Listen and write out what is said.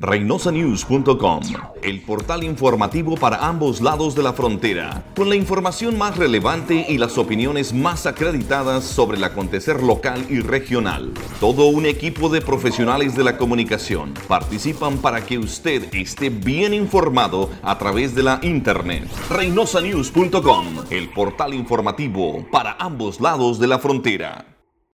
ReynosaNews.com, el portal informativo para ambos lados de la frontera, con la información más relevante y las opiniones más acreditadas sobre el acontecer local y regional. Todo un equipo de profesionales de la comunicación participan para que usted esté bien informado a través de la internet. ReynosaNews.com, el portal informativo para ambos lados de la frontera.